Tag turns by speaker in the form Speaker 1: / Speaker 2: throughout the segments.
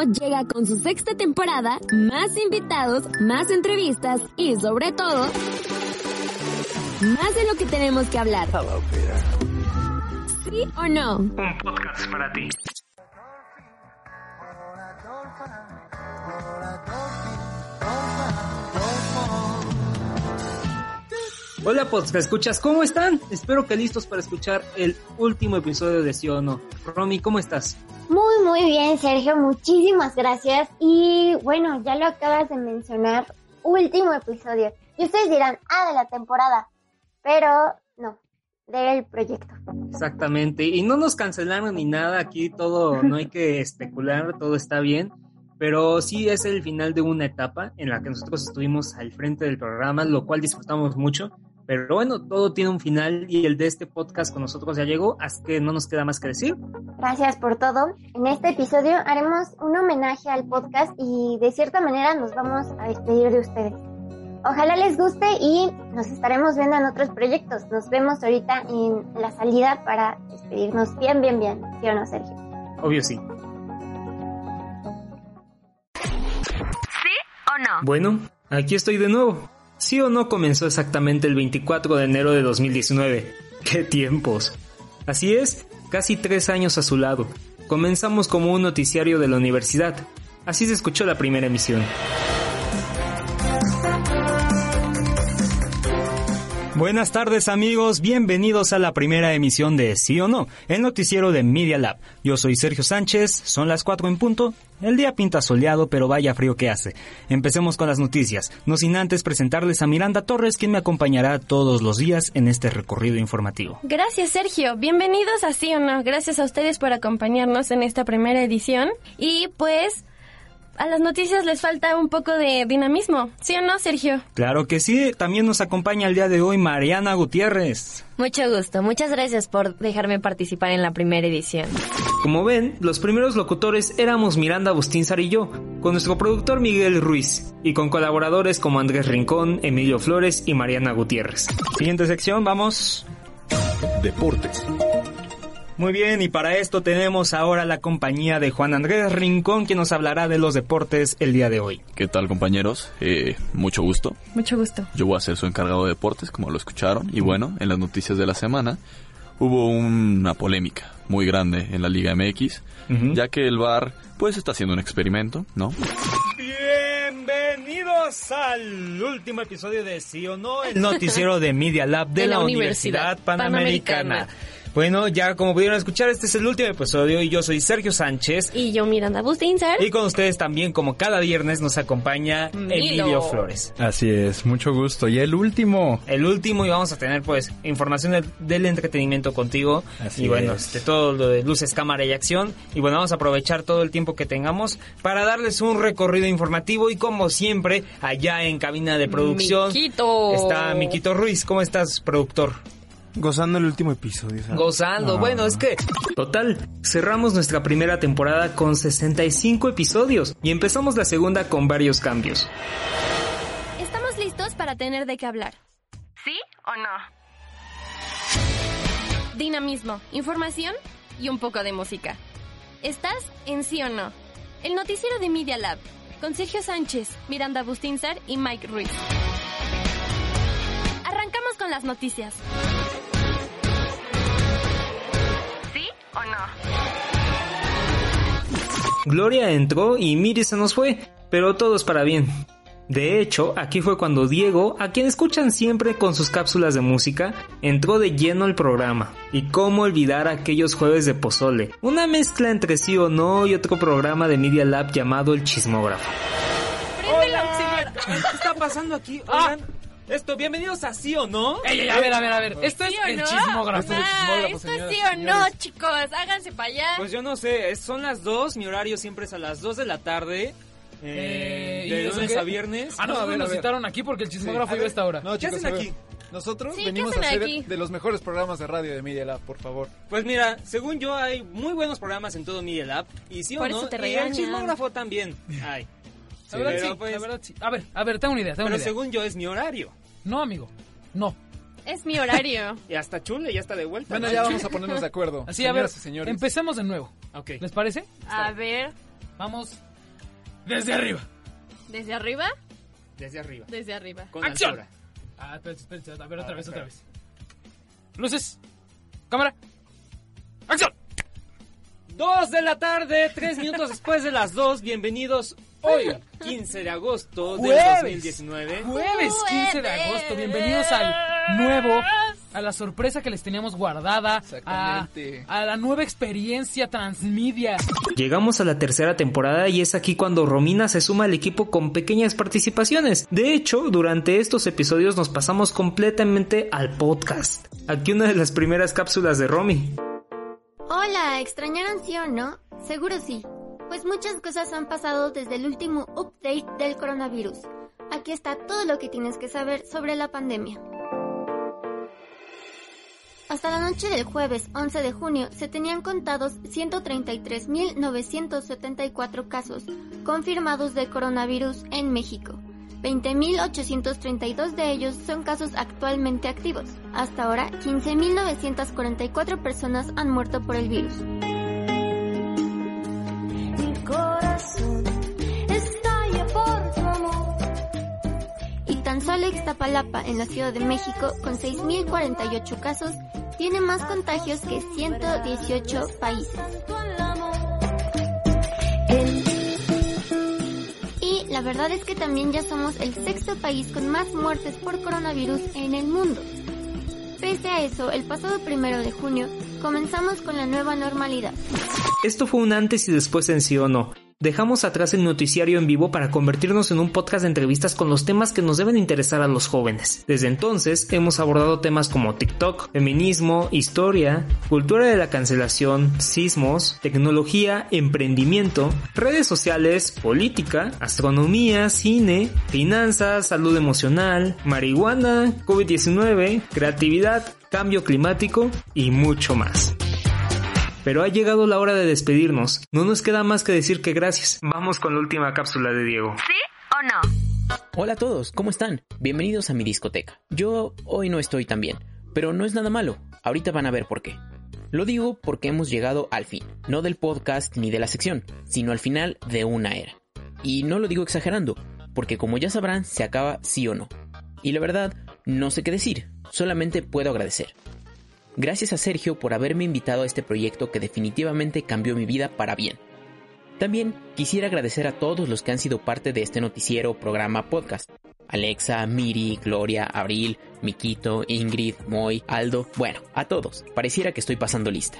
Speaker 1: Llega con su sexta temporada, más invitados, más entrevistas y sobre todo, más de lo que tenemos que hablar. ¿Sí o no?
Speaker 2: Un podcast para ti.
Speaker 3: Hola podcast escuchas, ¿cómo están? Espero que listos para escuchar el último episodio de Sí o No. Romy, ¿cómo estás?
Speaker 4: Muy, muy bien, Sergio. Muchísimas gracias. Y bueno, ya lo acabas de mencionar. Último episodio. Y ustedes dirán, ah, de la temporada. Pero no, del proyecto.
Speaker 3: Exactamente. Y no nos cancelaron ni nada. Aquí todo, no hay que especular, todo está bien. Pero sí es el final de una etapa en la que nosotros estuvimos al frente del programa, lo cual disfrutamos mucho. Pero bueno, todo tiene un final y el de este podcast con nosotros ya llegó, así que no nos queda más que decir.
Speaker 4: Gracias por todo. En este episodio haremos un homenaje al podcast y de cierta manera nos vamos a despedir de ustedes. Ojalá les guste y nos estaremos viendo en otros proyectos. Nos vemos ahorita en la salida para despedirnos bien, bien, bien. ¿Sí o no, Sergio?
Speaker 3: Obvio sí.
Speaker 1: ¿Sí o no?
Speaker 3: Bueno, aquí estoy de nuevo. Sí o no comenzó exactamente el 24 de enero de 2019. ¡Qué tiempos! Así es, casi tres años a su lado. Comenzamos como un noticiario de la universidad. Así se escuchó la primera emisión. Buenas tardes amigos, bienvenidos a la primera emisión de Sí o No, el noticiero de Media Lab. Yo soy Sergio Sánchez, son las 4 en punto. El día pinta soleado, pero vaya frío que hace. Empecemos con las noticias, no sin antes presentarles a Miranda Torres, quien me acompañará todos los días en este recorrido informativo.
Speaker 5: Gracias, Sergio. Bienvenidos a Sí o No. Gracias a ustedes por acompañarnos en esta primera edición. Y pues a las noticias les falta un poco de dinamismo. ¿Sí o no, Sergio?
Speaker 3: Claro que sí, también nos acompaña el día de hoy Mariana Gutiérrez.
Speaker 6: Mucho gusto, muchas gracias por dejarme participar en la primera edición.
Speaker 3: Como ven, los primeros locutores éramos Miranda Bustinzar y yo, con nuestro productor Miguel Ruiz, y con colaboradores como Andrés Rincón, Emilio Flores y Mariana Gutiérrez. Siguiente sección, vamos.
Speaker 7: Deportes.
Speaker 3: Muy bien, y para esto tenemos ahora la compañía de Juan Andrés Rincón, quien nos hablará de los deportes el día de hoy.
Speaker 8: ¿Qué tal compañeros? Eh, mucho gusto.
Speaker 5: Mucho gusto.
Speaker 8: Yo voy a ser su encargado de deportes, como lo escucharon. Y bueno, en las noticias de la semana hubo una polémica muy grande en la Liga MX, ya que el VAR pues está haciendo un experimento, ¿no?
Speaker 3: Bienvenidos al último episodio de Sí o No, el noticiero de Media Lab de, la, Universidad, Panamericana. Bueno, ya como pudieron escuchar, este es el último episodio y yo soy Sergio Sánchez.
Speaker 5: Y yo, Miranda Bustinzer.
Speaker 3: Y con ustedes también, como cada viernes, nos acompaña
Speaker 5: Milo.
Speaker 3: Emilio Flores.
Speaker 9: Así es, mucho gusto. Y el último.
Speaker 3: El último y vamos a tener pues información del, del entretenimiento contigo.
Speaker 9: Así
Speaker 3: y bueno,
Speaker 9: es.
Speaker 3: de todo lo de luces, cámara y acción. Y bueno, vamos a aprovechar todo el tiempo que tengamos para darles un recorrido informativo y como siempre, allá en cabina de producción
Speaker 5: Miquito.
Speaker 3: está Miquito Ruiz. ¿Cómo estás, productor?
Speaker 9: Gozando el último episodio. ¿sabes?
Speaker 3: Gozando.
Speaker 9: Ah.
Speaker 3: Bueno, es que... Total, cerramos nuestra primera temporada con 65 episodios y empezamos la segunda con varios cambios.
Speaker 5: Estamos listos para tener de qué hablar. ¿Sí o no? Dinamismo, información y un poco de música. ¿Estás en Sí o No? El noticiero de Media Lab, con Sergio Sánchez, Miranda Bustinzar y Mike Ruiz. Arrancamos con las noticias.
Speaker 3: Gloria entró y Miri se nos fue, pero todo es para bien. De hecho, aquí fue cuando Diego, a quien escuchan siempre con sus cápsulas de música, entró de lleno al programa. Y cómo olvidar aquellos jueves de pozole, una mezcla entre sí o no y otro programa de Media Lab llamado El Chismógrafo. ¿Qué está pasando aquí? Oigan, esto, bienvenidos a Sí o No.
Speaker 10: Ey, ey, a ver, a ver, a ver. Esto es
Speaker 5: ¿Sí o
Speaker 10: el
Speaker 5: no?
Speaker 10: chismógrafo.
Speaker 5: Ah, esto es sí o no, chicos. Háganse para allá.
Speaker 3: Pues yo no sé, es- son las 2, mi horario siempre es a las 2 de la tarde. Eh,
Speaker 2: ¿y
Speaker 3: de
Speaker 2: eso
Speaker 3: lunes
Speaker 2: qué?
Speaker 3: a viernes.
Speaker 2: Ah,
Speaker 10: No, a ver, a
Speaker 2: nos
Speaker 10: ver.
Speaker 2: citaron aquí porque el chismógrafo iba a esta hora.
Speaker 10: No, chicos,
Speaker 3: hacen
Speaker 10: a ver.
Speaker 3: aquí?
Speaker 10: Nosotros
Speaker 5: Sí, ¿qué
Speaker 10: venimos a
Speaker 5: hacen
Speaker 10: hacer
Speaker 5: aquí?
Speaker 10: de los mejores programas de radio de Media Lab, por favor.
Speaker 3: Pues mira, según yo hay muy buenos programas en todo Media Lab. Y sí
Speaker 5: Por
Speaker 3: o no,
Speaker 5: eso te
Speaker 3: y el
Speaker 5: regañan.
Speaker 3: chismógrafo también. Ay.
Speaker 2: La verdad
Speaker 3: pero
Speaker 2: sí,
Speaker 3: pues-
Speaker 2: la verdad sí. A ver, a ver, tengo una idea, tengo
Speaker 3: Pero
Speaker 2: una idea.
Speaker 3: según yo es mi horario.
Speaker 2: No, amigo, no.
Speaker 5: Es mi horario.
Speaker 3: Y hasta Chule ya está de vuelta.
Speaker 10: Bueno,
Speaker 3: ¿no?
Speaker 10: ya vamos a ponernos de acuerdo.
Speaker 2: Así, a ver,
Speaker 10: señores.
Speaker 2: empecemos de nuevo.
Speaker 3: Ok.
Speaker 2: ¿Les parece?
Speaker 5: A ver,
Speaker 2: Vamos desde arriba.
Speaker 5: ¿desde arriba?
Speaker 3: Desde arriba.
Speaker 5: Desde arriba.
Speaker 3: Con
Speaker 2: ¡Acción!
Speaker 3: altura.
Speaker 2: Ah, espérense, espérense, a ver
Speaker 3: A
Speaker 2: otra
Speaker 3: ver,
Speaker 2: vez, otra vez. Luces, cámara, acción.
Speaker 3: Dos de la tarde, tres minutos después de las dos. Bienvenidos hoy, 15 de agosto del
Speaker 2: Jueves.
Speaker 3: 2019.
Speaker 2: Jueves 15 de agosto, bienvenidos al nuevo, a la sorpresa que les teníamos guardada, a,
Speaker 10: Exactamente.
Speaker 2: a la nueva experiencia transmedia.
Speaker 3: Llegamos a la tercera temporada y es aquí cuando Romina se suma al equipo con pequeñas participaciones. De hecho, durante estos episodios nos pasamos completamente al podcast. Aquí una de las primeras cápsulas de Romy.
Speaker 4: Hola, ¿extrañaron sí o no? Seguro sí. Pues muchas cosas han pasado desde el último update del coronavirus. Aquí está todo lo que tienes que saber sobre la pandemia. Hasta la noche del jueves 11 de junio se tenían contados 133.974 casos confirmados de coronavirus en México. 20.832 de ellos son casos actualmente activos. Hasta ahora, 15.944 personas han muerto por el virus.
Speaker 11: Corazón estalla por tu amor.
Speaker 4: Y tan solo Ixtapalapa, en la Ciudad de México, con 6.048 casos, tiene más contagios que 118 países. Y la verdad es que también ya somos el sexto país con más muertes por coronavirus en el mundo. Pese a eso, el pasado primero de junio comenzamos con la nueva normalidad.
Speaker 3: Esto fue un antes y después en sí o no. Dejamos atrás el noticiario en vivo para convertirnos en un podcast de entrevistas con los temas que nos deben interesar a los jóvenes. Desde entonces hemos abordado temas como TikTok, feminismo, historia, cultura de la cancelación, sismos, tecnología, emprendimiento, redes sociales, política, astronomía, cine, finanzas, salud emocional, marihuana, COVID-19, creatividad, cambio climático y mucho más. Pero ha llegado la hora de despedirnos. No nos queda más que decir que gracias. Vamos con la última cápsula de Diego.
Speaker 12: ¿O no? Hola a todos, ¿cómo están? Bienvenidos a mi discoteca. Yo hoy no estoy tan bien, pero no es nada malo. Ahorita van a ver por qué. Lo digo porque hemos llegado al fin, no del podcast ni de la sección, sino al final de una era. Y no lo digo exagerando, porque como ya sabrán, se acaba sí o no. Y la verdad, no sé qué decir, solamente puedo agradecer. Gracias a Sergio por haberme invitado a este proyecto que definitivamente cambió mi vida para bien. También quisiera agradecer a todos los que han sido parte de este noticiero, programa, podcast. Alexa, Miri, Gloria, Abril, Miquito, Ingrid, Moy, Aldo, bueno, a todos. Pareciera que estoy pasando lista.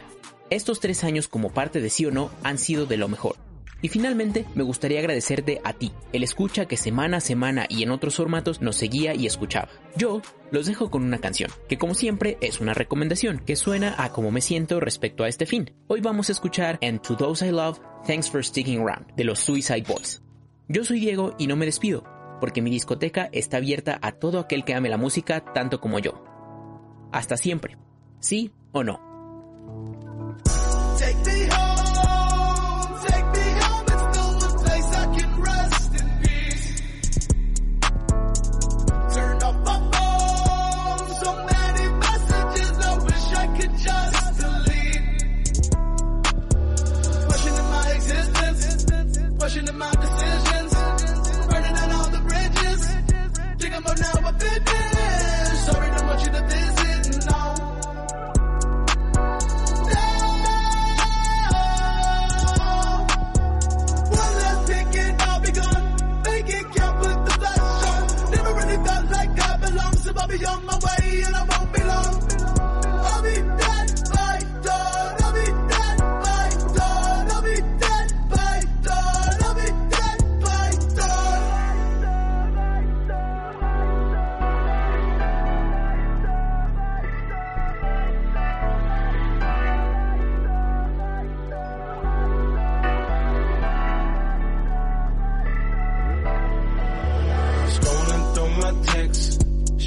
Speaker 12: Estos tres años como parte de sí o no han sido de lo mejor. Y finalmente, me gustaría agradecerte a ti, el escucha que semana a semana y en otros formatos nos seguía y escuchaba. Yo los dejo con una canción, que como siempre es una recomendación, que suena a cómo me siento respecto a este fin. Hoy vamos a escuchar And To Those I Love, Thanks for Sticking Around, de los Suicide Boys. Yo soy Diego y no me despido, porque mi discoteca está abierta a todo aquel que ame la música tanto como yo. Hasta siempre. ¿Sí o no?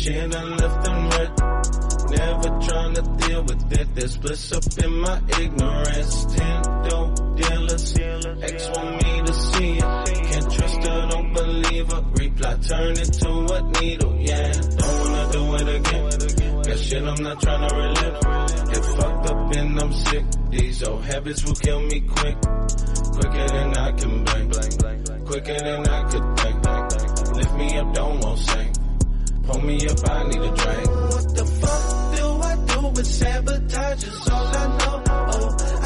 Speaker 13: Shit and left them red. Never trying to deal with it. There's bliss up in my ignorance. Ten dope dealers. X want me to see it. Can't trust her, don't believe her. Reply turn it to a needle. Yeah, don't wanna do it again. That shit I'm not trying to relive. Get fucked up and I'm sick. These old habits will kill me quick. Quicker than I can blink. Quicker than I could think. Lift me up, don't want sink. Pull me up, I need a drink. What the fuck do I do with sabotage? Is all I know. Oh,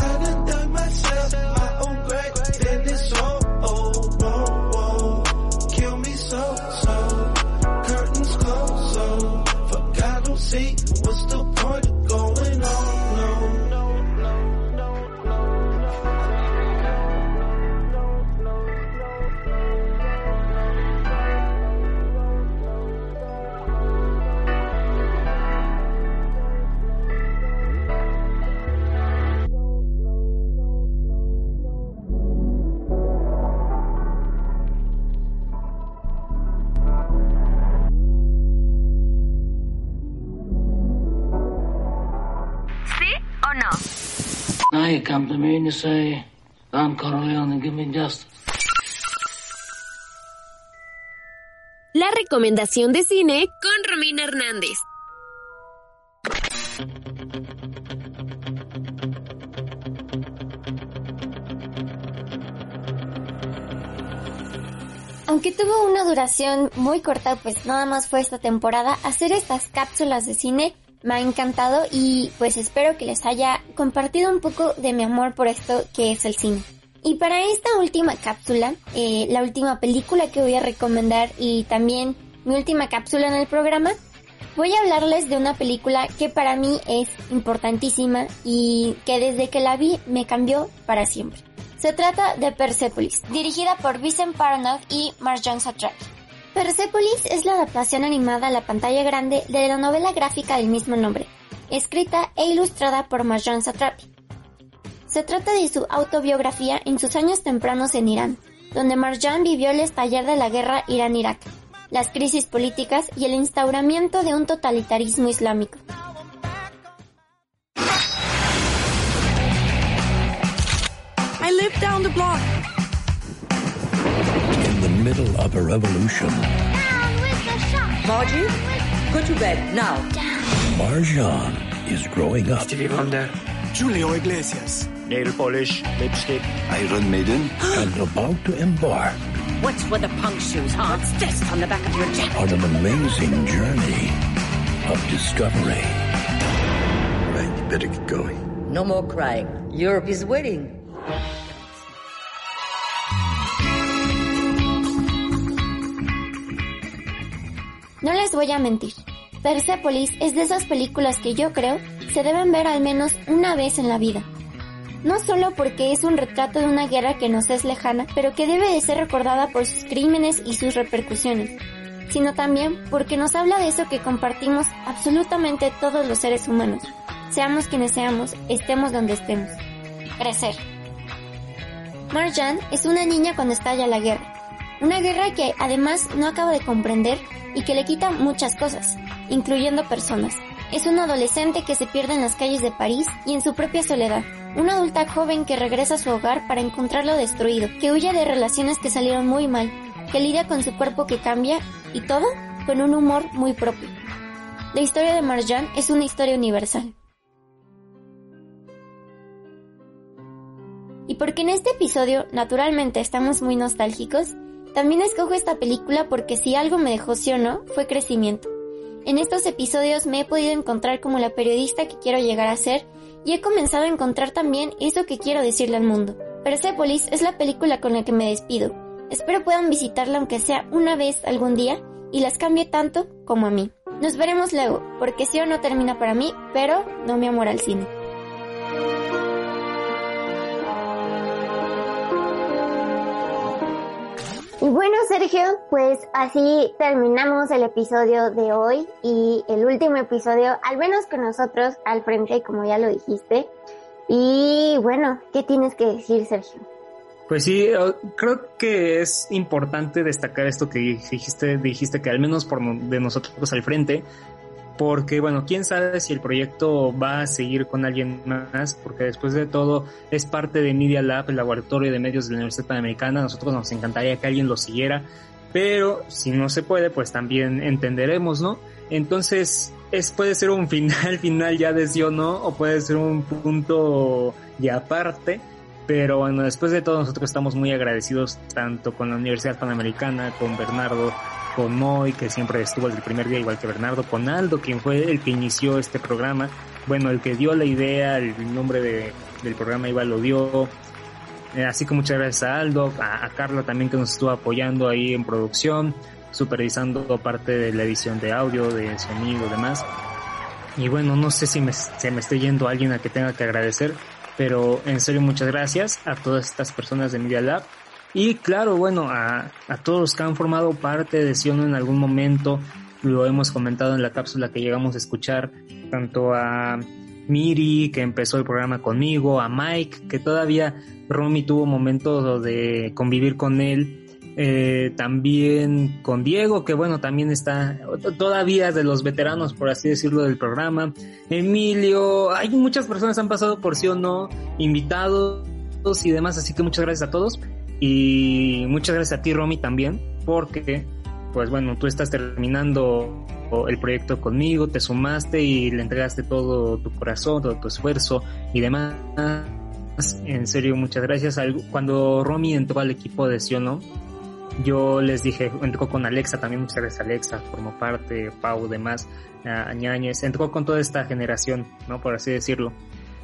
Speaker 14: Now you come to me and you say, Don Corleone and give me justice.
Speaker 1: La recomendación de cine con Romina Hernández.
Speaker 4: Aunque tuvo una duración muy corta, pues nada más fue esta temporada, hacer estas cápsulas de cine me ha encantado y pues espero que les haya compartido un poco de mi amor por esto que es el cine. Y para esta última cápsula, eh, la última película que voy a recomendar y también mi última cápsula en el programa, voy a hablarles de una película que para mí es importantísima y que desde que la vi me cambió para siempre. Se trata de Persepolis, dirigida por Vincent Parnov y Marjan Satrapi. Persepolis es la adaptación animada a la pantalla grande de la novela gráfica del mismo nombre, escrita e ilustrada por Marjan Satrapi. Se trata de su autobiografía en sus años tempranos en Irán, donde Marjan vivió el estallar de la guerra Irán-Irak, las crisis políticas y el instauramiento de un totalitarismo islámico.
Speaker 15: In the middle of a revolution.
Speaker 16: Margie, go to bed now.
Speaker 15: Marjan is growing up.
Speaker 16: Stevie Wonder.
Speaker 15: Julio Iglesias. Nail polish, lipstick, Iron Maiden, and about to embark
Speaker 16: What's with the punk shoes, huh? What's this on the back of your jacket?
Speaker 15: on an amazing journey of discovery.
Speaker 17: Right, you better get going.
Speaker 16: No more crying. Europe is waiting.
Speaker 4: Voy a mentir. Persepolis es de esas películas que yo creo se deben ver al menos una vez en la vida. No solo porque es un retrato de una guerra que nos es lejana, pero que debe de ser recordada por sus crímenes y sus repercusiones, sino también porque nos habla de eso que compartimos absolutamente todos los seres humanos, seamos quienes seamos, estemos donde estemos. Crecer. Marjan es una niña cuando estalla la guerra. Una guerra que además no acaba de comprender y que le quita muchas cosas, incluyendo personas. Es una adolescente que se pierde en las calles de París y en su propia soledad. Una adulta joven que regresa a su hogar para encontrarlo destruido, que huye de relaciones que salieron muy mal, que lidia con su cuerpo que cambia y todo con un humor muy propio. La historia de Marjan es una historia universal. Y porque en este episodio naturalmente estamos muy nostálgicos, también escojo esta película porque si algo me dejó sí o no, fue crecimiento. En estos episodios me he podido encontrar como la periodista que quiero llegar a ser y he comenzado a encontrar también eso que quiero decirle al mundo. Persepolis es la película con la que me despido. Espero puedan visitarla aunque sea una vez algún día y las cambie tanto como a mí. Nos veremos luego, porque sí o no termina para mí, pero no mi amor al cine. Y bueno, Sergio, pues así terminamos el episodio de hoy y el último episodio, al menos con nosotros al frente, como ya lo dijiste. Y bueno, ¿qué tienes que decir, Sergio?
Speaker 3: Pues sí, eh, creo que es importante destacar esto que dijiste, dijiste que al menos por de nosotros al frente, porque bueno, quién sabe si el proyecto va a seguir con alguien más, porque después de todo es parte de Media Lab, el laboratorio de medios de la Universidad Panamericana, nosotros nos encantaría que alguien lo siguiera, pero si no se puede, pues también entenderemos, ¿no? Entonces, es, puede ser un final, final ya de sí o no, o puede ser un punto ya aparte, pero bueno, después de todo nosotros estamos muy agradecidos tanto con la Universidad Panamericana, con Bernardo, con Moy, que siempre estuvo desde el primer día, igual que Bernardo, con Aldo, quien fue el que inició este programa, bueno, el que dio la idea, el nombre de, del programa igual lo dio, eh, así que muchas gracias a Aldo, a, Carla también que nos estuvo apoyando ahí en producción, supervisando parte de la edición de audio, de sonido, demás. Y bueno, no sé si me, se me esté yendo alguien a que tenga que agradecer, pero en serio muchas gracias a todas estas personas de Media Lab y claro, bueno, a, a todos los que han formado parte de Siono en algún momento, lo hemos comentado en la cápsula que llegamos a escuchar, tanto a Miri, que empezó el programa conmigo, a Mike, que todavía Romy tuvo momentos de convivir con él, eh, también con Diego, que bueno, también está todavía de los veteranos, por así decirlo, del programa, Emilio, hay muchas personas han pasado por sí o no, invitados y demás, así que muchas gracias a todos. Y muchas gracias a ti, Romy, también, porque, pues bueno, tú estás terminando el proyecto conmigo, te sumaste y le entregaste todo tu corazón, todo tu esfuerzo y demás. En serio, muchas gracias. Cuando Romy entró al equipo de Siono, yo les dije, entró con Alexa, también muchas gracias Alexa, formó parte, Pau, demás, Añáñez, entró con toda esta generación, ¿no? Por así decirlo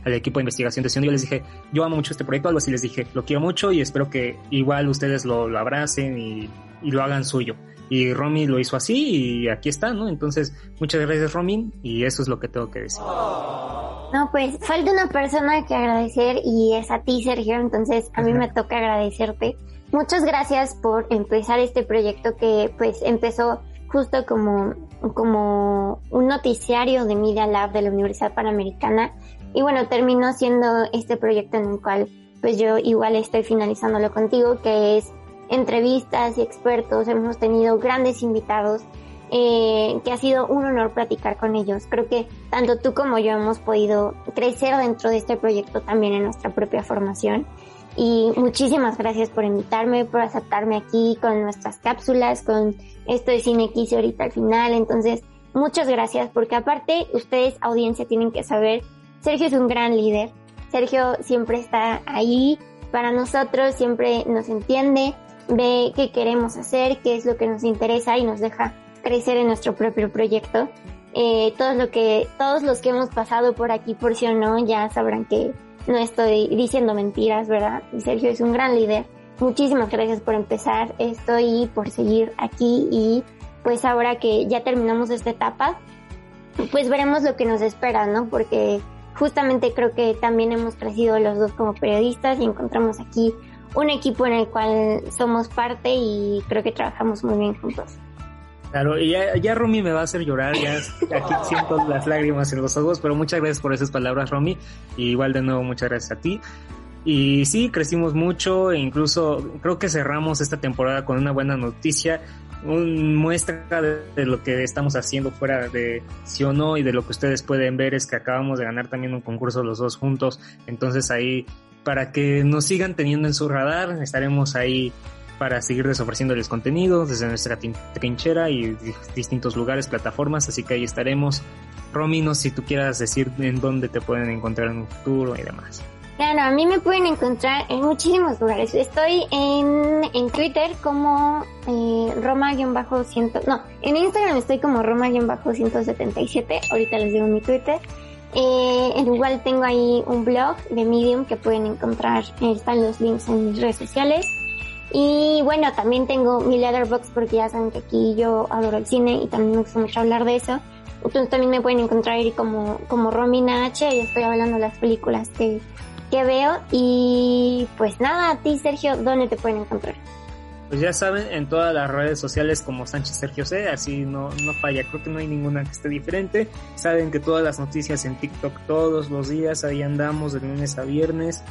Speaker 3: al equipo de investigación de Sion. Yo les dije, yo amo mucho este proyecto, algo así les dije, lo quiero mucho y espero que igual ustedes lo, lo abracen y, y, lo hagan suyo. Y Romy lo hizo así y aquí está, ¿no? Entonces, muchas gracias Romy y eso es lo que tengo que decir.
Speaker 18: No, pues falta una persona que agradecer y es a ti, Sergio, entonces a mí me toca agradecerte. Muchas gracias por empezar este proyecto que pues empezó justo como, como un noticiario de Media Lab de la Universidad Panamericana y bueno, terminó siendo este proyecto en el cual pues yo igual estoy finalizándolo contigo, que es entrevistas y expertos. Hemos tenido grandes invitados, eh, que ha sido un honor platicar con ellos. Creo que tanto tú como yo hemos podido crecer dentro de este proyecto también en nuestra propia formación. Y muchísimas gracias por invitarme, por aceptarme aquí con nuestras cápsulas, con esto de Cine X ahorita al final. Entonces, muchas gracias porque aparte ustedes, audiencia, tienen que saber Sergio es un gran líder. Sergio siempre está ahí para nosotros, siempre nos entiende, ve qué queremos hacer, qué es lo que nos interesa y nos deja crecer en nuestro propio proyecto. Eh, todos lo que, todos los que hemos pasado por aquí, por si o no, ya sabrán que no estoy diciendo mentiras, ¿verdad? Sergio es un gran líder. Muchísimas gracias por empezar esto y por seguir aquí y pues ahora que ya terminamos esta etapa, pues veremos lo que nos espera, ¿no? Porque justamente creo que también hemos crecido los dos como periodistas y encontramos aquí un equipo en el cual somos parte y creo que trabajamos muy bien juntos.
Speaker 3: Claro, y ya, ya Romy me va a hacer llorar, ya aquí siento las lágrimas en los ojos, pero muchas gracias por esas palabras, Romy, y igual de nuevo muchas gracias a ti. Y sí, crecimos mucho e incluso creo que cerramos esta temporada con una buena noticia un muestra de, lo que estamos haciendo fuera de sí o no y de lo que ustedes pueden ver es que acabamos de ganar también un concurso los dos juntos. Entonces ahí, para que nos sigan teniendo en su radar, estaremos ahí para seguirles ofreciéndoles contenido desde nuestra trinchera y distintos lugares, plataformas, así que ahí estaremos. Romy, no sé si tú quieras decir en dónde te pueden encontrar en un futuro y demás.
Speaker 18: Claro, a mí me pueden encontrar en muchísimos lugares. Estoy en, en Twitter como eh, Roma-100. No, en Instagram estoy como Roma-177. Ahorita les digo mi Twitter. Eh, igual tengo ahí un blog de Medium que pueden encontrar. están los links en mis redes sociales. Y bueno, también tengo mi Letterboxd porque ya saben que aquí yo adoro el cine y también me gusta mucho hablar de eso. Entonces también me pueden encontrar ahí como, como Romina H y estoy hablando de las películas que que veo. Y pues nada, a ti Sergio, ¿dónde te pueden encontrar?
Speaker 3: Pues ya saben, en todas las redes sociales como Sánchez Sergio C, así no, no falla, creo que no hay ninguna que esté diferente. Saben que todas las noticias en TikTok todos los días, ahí andamos de lunes a viernes.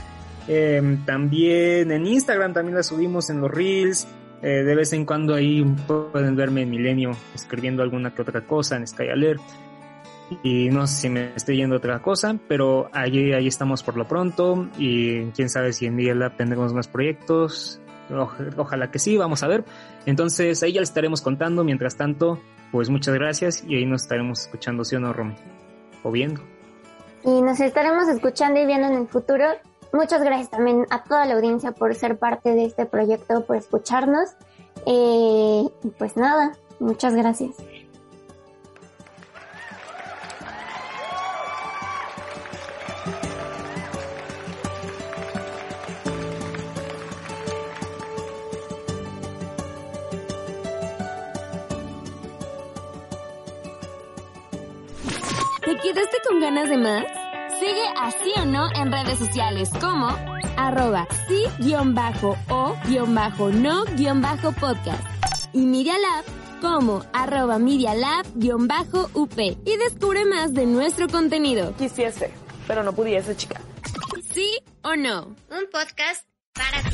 Speaker 3: Eh, también en Instagram también la subimos en los reels. Eh, de vez en cuando ahí pueden verme en Milenio escribiendo alguna que otra cosa en Sky Alert. Y no sé si me estoy yendo otra cosa, pero ahí, ahí estamos por lo pronto. Y quién sabe si en Media Lab tendremos más proyectos. ojalá que sí, vamos a ver. Entonces ahí ya les estaremos contando. Mientras tanto, pues muchas gracias y ahí nos estaremos escuchando, ¿sí o no, Romy? O viendo.
Speaker 18: Y nos estaremos escuchando y viendo en el futuro. Muchas gracias también a toda la audiencia por ser parte de este proyecto, por escucharnos. Eh, pues nada, muchas gracias.
Speaker 1: ¿Te quedaste con ganas de más? Sigue así o no en redes sociales como arroba sí-o-no-podcast y Media Lab como arroba Media Lab-up y descubre más de nuestro contenido.
Speaker 19: Quisiese, pero no pudiese, chica.
Speaker 1: ¿Sí o no?
Speaker 18: Un podcast para ti.